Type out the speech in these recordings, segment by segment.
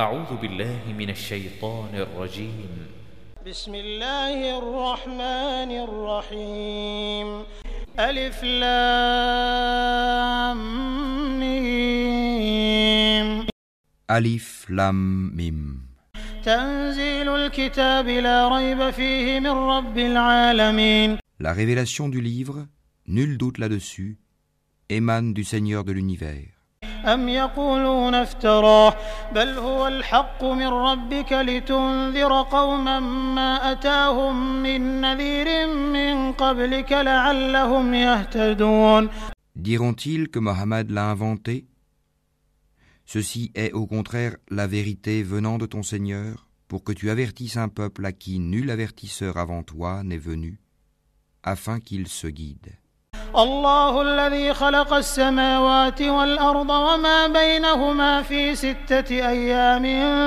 أعوذ بالله من الشيطان الرجيم بسم الله الرحمن الرحيم ألف لام ميم Alif Lam Mim. تنزيل الكتاب لا ريب فيه من رب العالمين La révélation du livre, nul doute là-dessus, émane du Seigneur de l'univers. أم يقولون افتراه بل هو الحق من ربك لتنذر قوما ما أتاهم من نذير من قبلك لعلهم يهتدون Diront-ils que Mohammed l'a inventé Ceci est au contraire la vérité venant de ton Seigneur, pour que tu avertisses un peuple à qui nul avertisseur avant toi n'est venu, afin qu'il se guide. الله الذي خلق السماوات والأرض وما بينهما في ستة أيام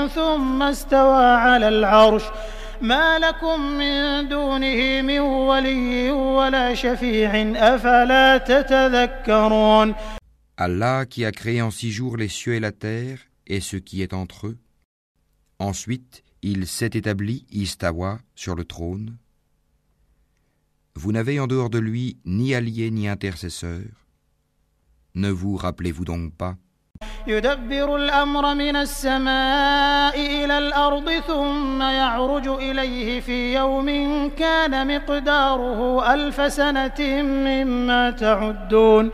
ثم استوى على العرش ما لكم من دونه من ولي ولا شفيع أفلا تتذكرون Allah qui a créé en six jours les cieux et la terre et ce qui est entre eux. Ensuite, il s'est établi, Istawa, sur le trône. Vous n'avez en dehors de lui ni allié ni intercesseur. Ne vous rappelez-vous donc pas يدبر الأمر من السماء إلى الأرض ثم يعرج إليه في يوم كان مقداره ألف سنة مما تعدون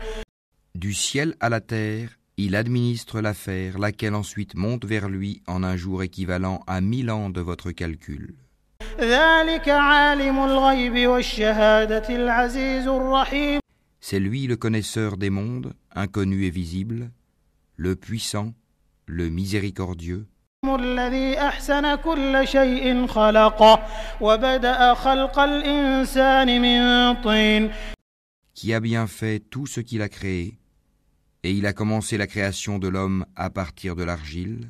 Du ciel à la terre, il administre l'affaire, laquelle ensuite monte vers lui en un jour équivalent à mille ans de votre calcul. C'est lui le connaisseur des mondes, inconnu et visible, le puissant, le miséricordieux, الذي أحسن كل شيء خلقه وبدأ خلق الإنسان من طين qui a bien fait tout ce qu'il a créé, et il a commencé la création de l'homme à partir de l'argile,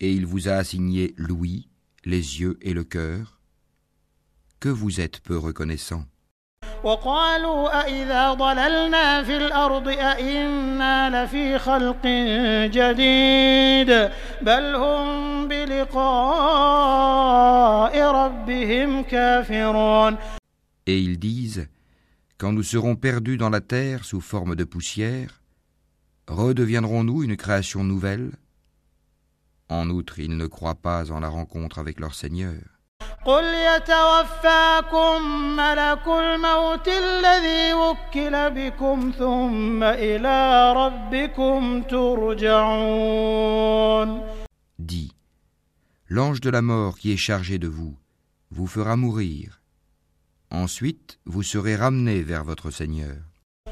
et il vous a assigné l'ouïe, les yeux et le cœur, que vous êtes peu reconnaissant. Et ils disent, quand nous serons perdus dans la terre sous forme de poussière, redeviendrons-nous une création nouvelle en outre, ils ne croient pas en la rencontre avec leur Seigneur. Dis, l'ange de la mort qui est chargé de vous vous fera mourir. Ensuite, vous serez ramené vers votre Seigneur.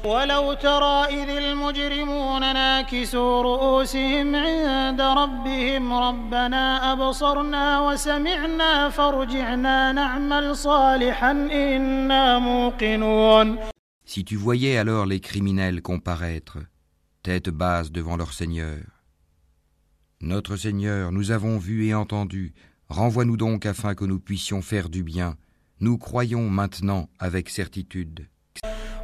ولو ترى إذ المجرمون ناكسوا رؤوسهم عند ربهم ربنا أبصرنا وسمعنا فارجعنا نعمل صالحا إنا موقنون Si tu voyais alors les criminels comparaître, tête basse devant leur Seigneur. Notre Seigneur, nous avons vu et entendu, renvoie-nous donc afin que nous puissions faire du bien. Nous croyons maintenant avec certitude.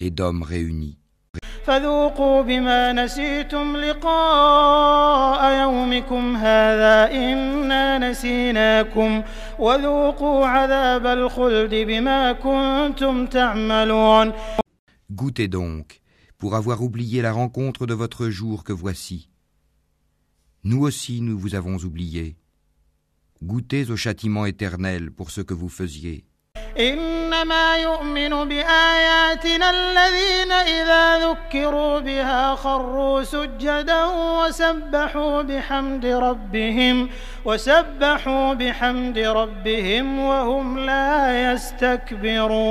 et d'hommes réunis. فذوقوا بما نسيتم لقاء يومكم هذا إنا نسيناكم وذوقوا عذاب الخلد بما كنتم تعملون Goûtez donc, pour avoir oublié la rencontre de votre jour que voici. Nous aussi nous vous avons oublié. Goûtez au châtiment éternel pour ce que vous faisiez. إنما يؤمن بآياتنا الذين إذا ذكروا بها خروا سجدا وسبحوا بحمد ربهم وسبحوا بحمد ربهم وهم لا يستكبرون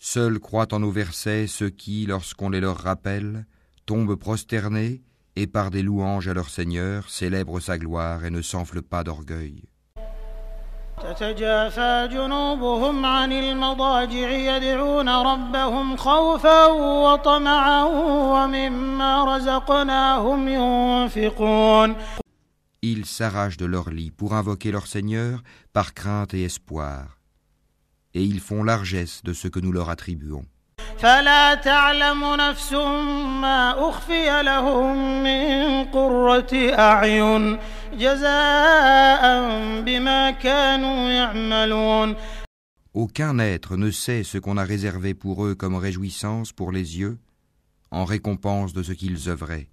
Seuls croient en nos versets ceux qui, lorsqu'on les leur rappelle, tombent prosternés et par des louanges à leur Seigneur célèbrent sa gloire et ne s'enflent pas d'orgueil. تتجافى جنوبهم عن المضاجع يدعون ربهم خوفا وطمعا ومما رزقناهم ينفقون Ils s'arrachent de leur lit pour invoquer leur Seigneur par crainte et espoir. Et ils font largesse de ce que nous leur attribuons. فلا تعلم نفس ما أخفي لهم من قرة أعين Aucun être ne sait ce qu'on a réservé pour eux comme réjouissance pour les yeux, en récompense de ce qu'ils œuvraient.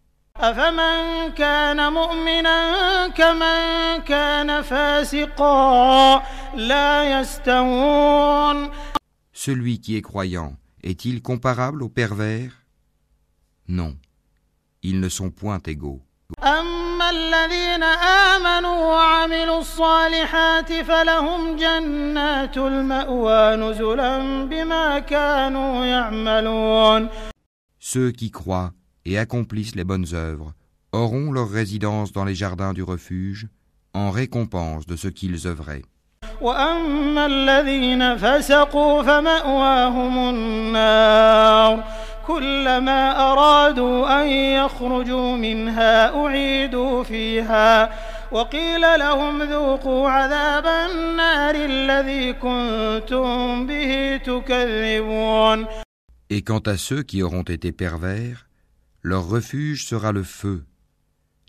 Celui qui est croyant est-il comparable aux pervers? Non, ils ne sont point égaux. أما الذين آمنوا وعملوا الصالحات فلهم جنات المأوى نزلا بما كانوا يعملون Ceux qui croient et accomplissent les bonnes œuvres auront leur résidence dans les jardins du refuge en récompense de ce qu'ils œuvraient. وأما الذين فسقوا فمأواهم النار كلما أرادوا أن يخرجوا منها أعيدوا فيها وقيل لهم ذوقوا عذاب النار الذي كنتم به تكذبون Et quant à ceux qui auront été pervers, leur refuge sera le feu.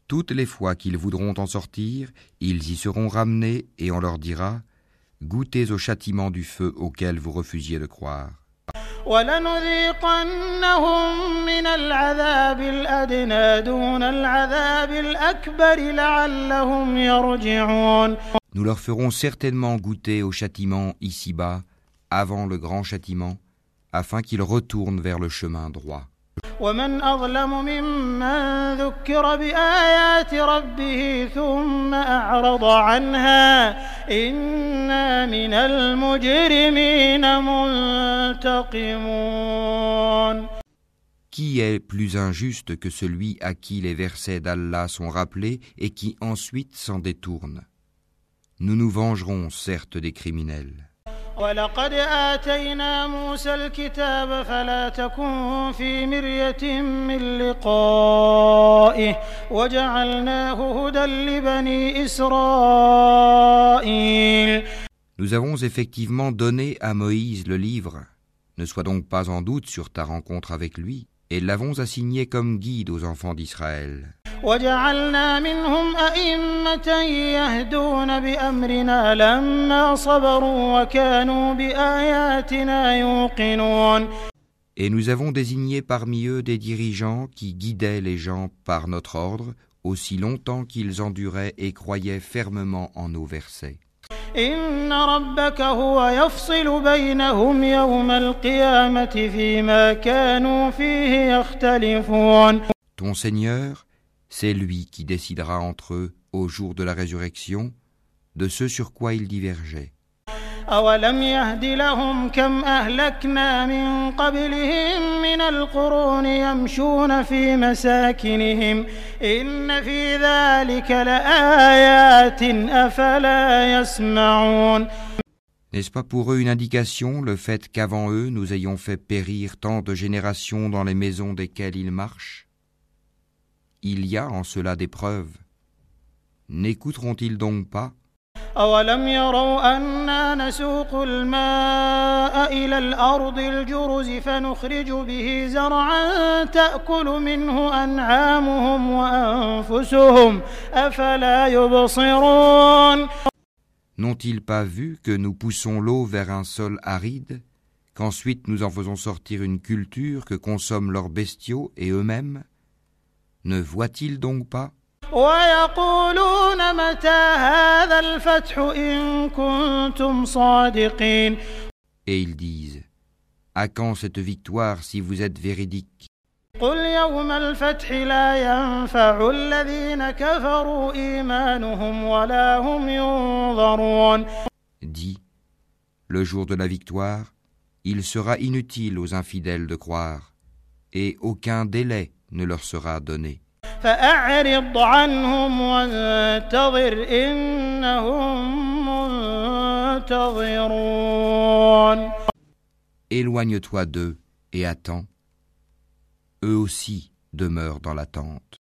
Toutes les fois qu'ils voudront en sortir, ils y seront ramenés et on leur dira Goûtez au châtiment du feu auquel vous refusiez de croire. ولنذيقنهم من العذاب الأدنى دون العذاب الأكبر لعلهم يرجعون Nous leur ferons certainement goûter au châtiment ici-bas, avant le grand châtiment, afin qu'ils retournent vers le chemin droit. ومن أظلم ممن ذكر بآيات ربه ثم أعرض عنها إنا من المجرمين منتقمون Qui est plus injuste que celui à qui les versets d'Allah sont rappelés et qui ensuite s'en détourne Nous nous vengerons certes des criminels. ولقد آتينا موسى الكتاب فلا تكن في مرية من لقائه وجعلناه هدى لبني إسرائيل Nous avons effectivement donné à Moïse le livre. Ne sois donc pas en doute sur ta rencontre avec lui, et l'avons assigné comme guide aux enfants d'Israël. وجعلنا منهم أئمة يهدون بأمرنا لما صبروا وكانوا بآياتنا يوقنون Et nous avons désigné parmi eux des dirigeants qui guidaient les gens par notre ordre aussi longtemps qu'ils enduraient et croyaient fermement en nos versets. إن ربك هو يفصل بينهم يوم القيامة فيما كانوا فيه يختلفون Ton Seigneur, c'est lui qui décidera entre eux au jour de la résurrection de ce sur quoi ils divergeaient. أولم يهد لهم كم أهلكنا من قبلهم من القرون يمشون في مساكنهم إن في ذلك لآيات أفلا يسمعون N'est-ce pas pour eux une indication le fait qu'avant eux nous ayons fait périr tant de générations dans les maisons desquelles ils marchent Il y a en cela des preuves. N'écouteront-ils donc pas أولم يروا أنا نسوق الماء إلى الأرض الجرز فنخرج به زرعا تأكل منه أنعامهم وأنفسهم أفلا يبصرون N'ont-ils pas vu que nous poussons l'eau vers un sol aride, qu'ensuite nous en faisons sortir une culture que consomment leurs bestiaux et eux-mêmes Ne voient-ils donc pas ويقولون متى هذا الفتح إن كنتم صادقين Et ils disent À quand cette victoire si vous êtes véridique قل يوم الفتح لا ينفع الذين كفروا إيمانهم ولا هم ينظرون Dis Le jour de la victoire, il sera inutile aux infidèles de croire, et aucun délai ne leur sera donné. Éloigne-toi d'eux et attends. Eux aussi demeurent dans l'attente.